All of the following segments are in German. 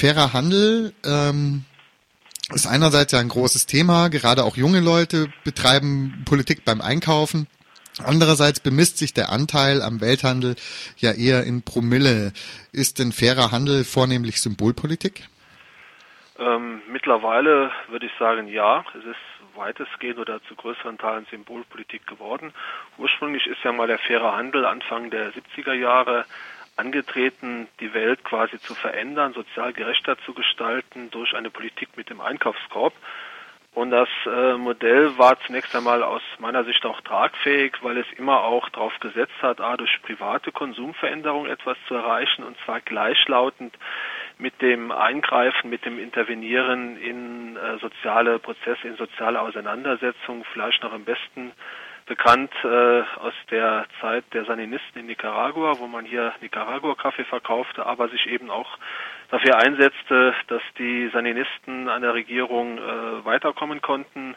Fairer Handel ähm, ist einerseits ja ein großes Thema, gerade auch junge Leute betreiben Politik beim Einkaufen. Andererseits bemisst sich der Anteil am Welthandel ja eher in Promille. Ist denn fairer Handel vornehmlich Symbolpolitik? Ähm, mittlerweile würde ich sagen, ja. Es ist weitestgehend oder zu größeren Teilen Symbolpolitik geworden. Ursprünglich ist ja mal der faire Handel Anfang der 70er Jahre angetreten, die Welt quasi zu verändern, sozial gerechter zu gestalten durch eine Politik mit dem Einkaufskorb. Und das äh, Modell war zunächst einmal aus meiner Sicht auch tragfähig, weil es immer auch darauf gesetzt hat, A, durch private Konsumveränderung etwas zu erreichen und zwar gleichlautend mit dem Eingreifen, mit dem Intervenieren in äh, soziale Prozesse, in soziale Auseinandersetzungen, vielleicht noch am besten bekannt äh, aus der Zeit der Saninisten in Nicaragua, wo man hier Nicaragua-Kaffee verkaufte, aber sich eben auch dafür einsetzte, dass die Saninisten an der Regierung äh, weiterkommen konnten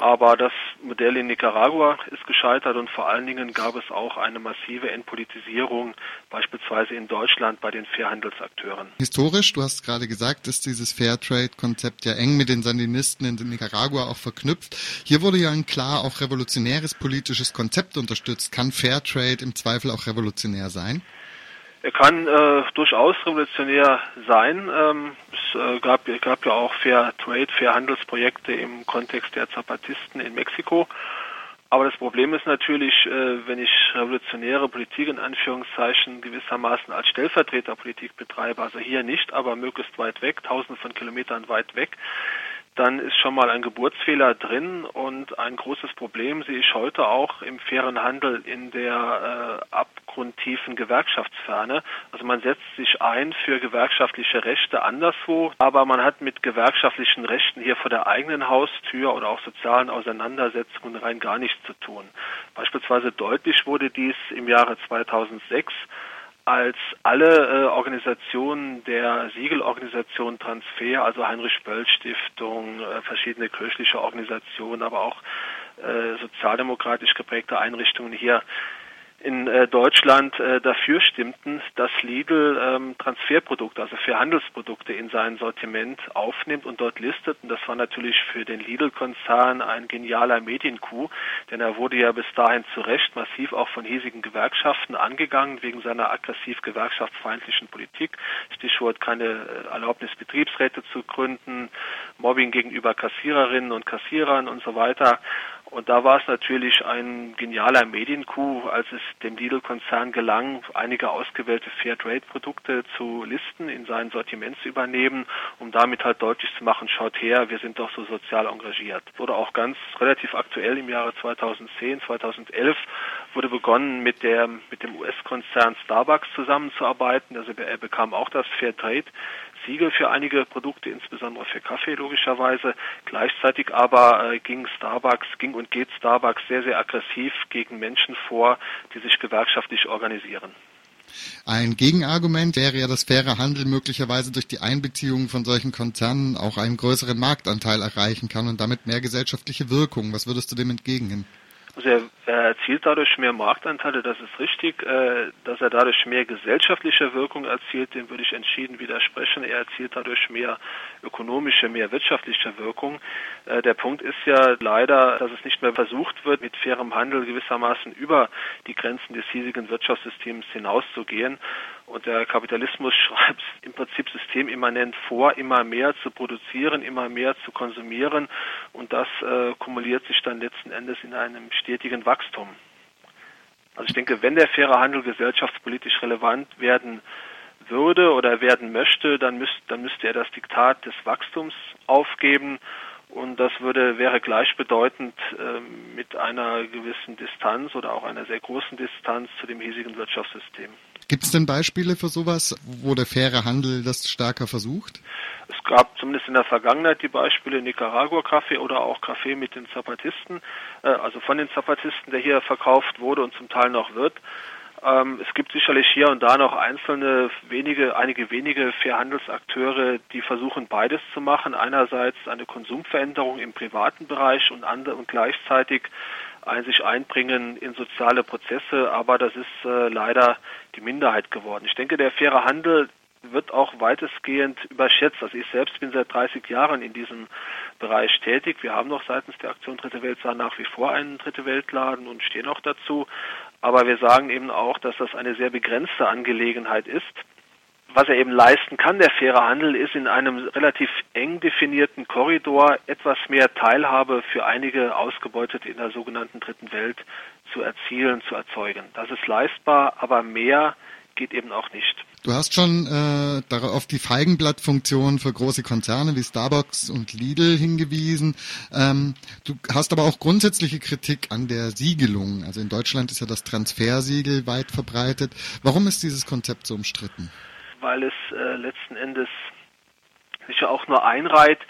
aber das Modell in Nicaragua ist gescheitert und vor allen Dingen gab es auch eine massive Entpolitisierung, beispielsweise in Deutschland bei den Fairhandelsakteuren. Historisch, du hast gerade gesagt, ist dieses Fairtrade-Konzept ja eng mit den Sandinisten in Nicaragua auch verknüpft. Hier wurde ja ein klar auch revolutionäres politisches Konzept unterstützt. Kann Fairtrade im Zweifel auch revolutionär sein? Er kann äh, durchaus revolutionär sein. Ähm, es äh, gab, gab ja auch Fair Trade, Fair Handelsprojekte im Kontext der Zapatisten in Mexiko. Aber das Problem ist natürlich, äh, wenn ich revolutionäre Politik in Anführungszeichen gewissermaßen als Stellvertreterpolitik betreibe, also hier nicht, aber möglichst weit weg, tausende von Kilometern weit weg, dann ist schon mal ein Geburtsfehler drin und ein großes Problem sehe ich heute auch im fairen Handel in der äh, abgrundtiefen Gewerkschaftsferne. Also man setzt sich ein für gewerkschaftliche Rechte anderswo, aber man hat mit gewerkschaftlichen Rechten hier vor der eigenen Haustür oder auch sozialen Auseinandersetzungen rein gar nichts zu tun. Beispielsweise deutlich wurde dies im Jahre 2006 als alle äh, Organisationen der Siegelorganisation Transfer, also Heinrich Böll Stiftung, äh, verschiedene kirchliche Organisationen, aber auch äh, sozialdemokratisch geprägte Einrichtungen hier in äh, Deutschland äh, dafür stimmten, dass Lidl ähm, Transferprodukte, also für Handelsprodukte in sein Sortiment aufnimmt und dort listet. Und das war natürlich für den Lidl-Konzern ein genialer Mediencoup, denn er wurde ja bis dahin zu Recht massiv auch von hiesigen Gewerkschaften angegangen wegen seiner aggressiv gewerkschaftsfeindlichen Politik. Stichwort keine äh, Erlaubnis, Betriebsräte zu gründen, Mobbing gegenüber Kassiererinnen und Kassierern und so weiter. Und da war es natürlich ein genialer Mediencoup, als es dem Lidl-Konzern gelang, einige ausgewählte Fairtrade-Produkte zu listen, in sein Sortiment zu übernehmen, um damit halt deutlich zu machen, schaut her, wir sind doch so sozial engagiert. Wurde auch ganz relativ aktuell im Jahre 2010, 2011 wurde begonnen mit der, mit dem US-Konzern Starbucks zusammenzuarbeiten. Also er bekam auch das Fairtrade Siegel für einige Produkte, insbesondere für Kaffee logischerweise. Gleichzeitig aber äh, ging Starbucks, ging und geht Starbucks sehr, sehr aggressiv gegen Menschen vor, die sich gewerkschaftlich organisieren. Ein Gegenargument wäre ja, dass fairer Handel möglicherweise durch die Einbeziehung von solchen Konzernen auch einen größeren Marktanteil erreichen kann und damit mehr gesellschaftliche Wirkung. Was würdest du dem entgegnen? Also er, er, erzielt dadurch mehr Marktanteile, das ist richtig. Äh, dass er dadurch mehr gesellschaftliche Wirkung erzielt, dem würde ich entschieden widersprechen. Er erzielt dadurch mehr ökonomische, mehr wirtschaftliche Wirkung. Äh, der Punkt ist ja leider, dass es nicht mehr versucht wird, mit fairem Handel gewissermaßen über die Grenzen des hiesigen Wirtschaftssystems hinauszugehen. Und der Kapitalismus schreibt im Prinzip systemimmanent vor, immer mehr zu produzieren, immer mehr zu konsumieren. Und das äh, kumuliert sich dann letzten Endes in einem stetigen Wachstum. Also ich denke, wenn der faire Handel gesellschaftspolitisch relevant werden würde oder werden möchte, dann, müsst, dann müsste er das Diktat des Wachstums aufgeben und das würde, wäre gleichbedeutend äh, mit einer gewissen Distanz oder auch einer sehr großen Distanz zu dem hiesigen Wirtschaftssystem. Gibt es denn Beispiele für sowas, wo der faire Handel das stärker versucht? Es gab zumindest in der Vergangenheit die Beispiele Nicaragua-Kaffee oder auch Kaffee mit den Zapatisten, äh, also von den Zapatisten, der hier verkauft wurde und zum Teil noch wird. Ähm, es gibt sicherlich hier und da noch einzelne wenige, einige wenige Fairhandelsakteure, die versuchen beides zu machen. Einerseits eine Konsumveränderung im privaten Bereich und, und gleichzeitig ein sich einbringen in soziale Prozesse, aber das ist äh, leider die Minderheit geworden. Ich denke, der faire Handel wird auch weitestgehend überschätzt. Also ich selbst bin seit 30 Jahren in diesem Bereich tätig. Wir haben noch seitens der Aktion Dritte Welt nach wie vor einen Dritte Weltladen und stehen auch dazu. Aber wir sagen eben auch, dass das eine sehr begrenzte Angelegenheit ist. Was er eben leisten kann, der faire Handel, ist in einem relativ eng definierten Korridor etwas mehr Teilhabe für einige Ausgebeutete in der sogenannten Dritten Welt zu erzielen, zu erzeugen. Das ist leistbar, aber mehr geht eben auch nicht. Du hast schon äh, auf die Feigenblattfunktion für große Konzerne wie Starbucks und Lidl hingewiesen. Ähm, du hast aber auch grundsätzliche Kritik an der Siegelung. Also in Deutschland ist ja das Transfersiegel weit verbreitet. Warum ist dieses Konzept so umstritten? Weil es äh, letzten Endes sich ja auch nur einreiht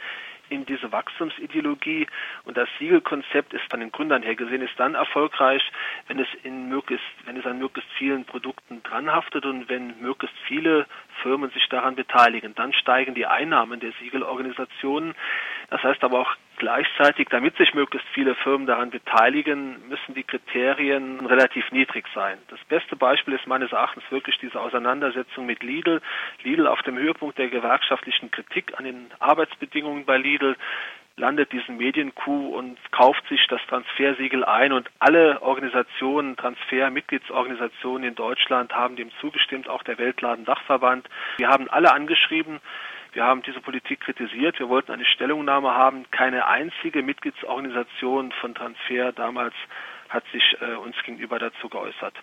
in diese Wachstumsideologie und das Siegelkonzept ist von den Gründern her gesehen ist dann erfolgreich, wenn es in möglichst, wenn es an möglichst vielen Produkten dranhaftet und wenn möglichst viele Firmen sich daran beteiligen. Dann steigen die Einnahmen der Siegelorganisationen. Das heißt aber auch gleichzeitig, damit sich möglichst viele Firmen daran beteiligen, müssen die Kriterien relativ niedrig sein. Das beste Beispiel ist meines Erachtens wirklich diese Auseinandersetzung mit Lidl. Lidl auf dem Höhepunkt der gewerkschaftlichen Kritik an den Arbeitsbedingungen bei Lidl landet diesen Medienkuh und kauft sich das Transfersiegel ein und alle Organisationen, Transfer-Mitgliedsorganisationen in Deutschland haben dem zugestimmt, auch der Weltladen-Dachverband. Wir haben alle angeschrieben, wir haben diese Politik kritisiert. Wir wollten eine Stellungnahme haben. Keine einzige Mitgliedsorganisation von Transfer damals hat sich äh, uns gegenüber dazu geäußert.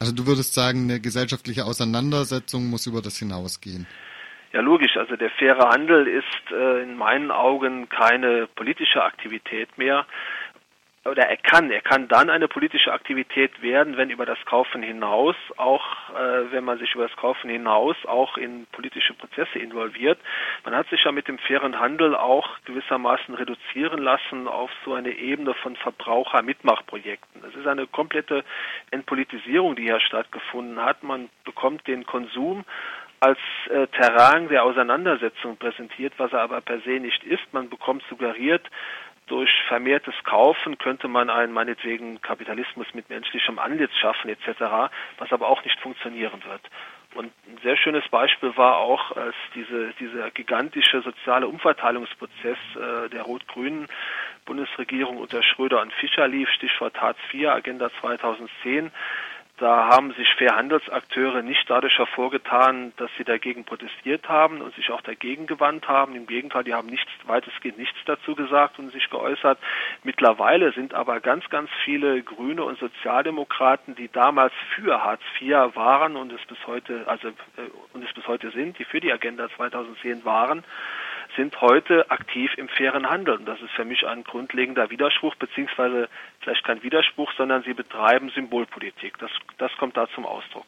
Also du würdest sagen, eine gesellschaftliche Auseinandersetzung muss über das hinausgehen. Ja, logisch. Also der faire Handel ist äh, in meinen Augen keine politische Aktivität mehr. Oder er kann, er kann dann eine politische Aktivität werden, wenn über das Kaufen hinaus auch, äh, wenn man sich über das Kaufen hinaus auch in politische Prozesse involviert. Man hat sich ja mit dem fairen Handel auch gewissermaßen reduzieren lassen auf so eine Ebene von Verbrauchermitmachprojekten. Das ist eine komplette Entpolitisierung, die hier stattgefunden hat. Man bekommt den Konsum als äh, Terrain der Auseinandersetzung präsentiert, was er aber per se nicht ist. Man bekommt suggeriert, durch vermehrtes Kaufen könnte man einen meinetwegen Kapitalismus mit menschlichem Antlitz schaffen etc., was aber auch nicht funktionieren wird. Und ein sehr schönes Beispiel war auch, als diese, dieser gigantische soziale Umverteilungsprozess äh, der rot-grünen Bundesregierung unter Schröder und Fischer lief, Stichwort Hartz IV, Agenda 2010, da haben sich Fairhandelsakteure nicht dadurch hervorgetan, dass sie dagegen protestiert haben und sich auch dagegen gewandt haben. Im Gegenteil, die haben nichts, weitestgehend nichts dazu gesagt und sich geäußert. Mittlerweile sind aber ganz, ganz viele Grüne und Sozialdemokraten, die damals für Hartz IV waren und es bis heute, also, äh, und es bis heute sind, die für die Agenda 2010 waren, sind heute aktiv im fairen Handel. Und das ist für mich ein grundlegender Widerspruch, beziehungsweise vielleicht kein Widerspruch, sondern sie betreiben Symbolpolitik. Das, das kommt da zum Ausdruck.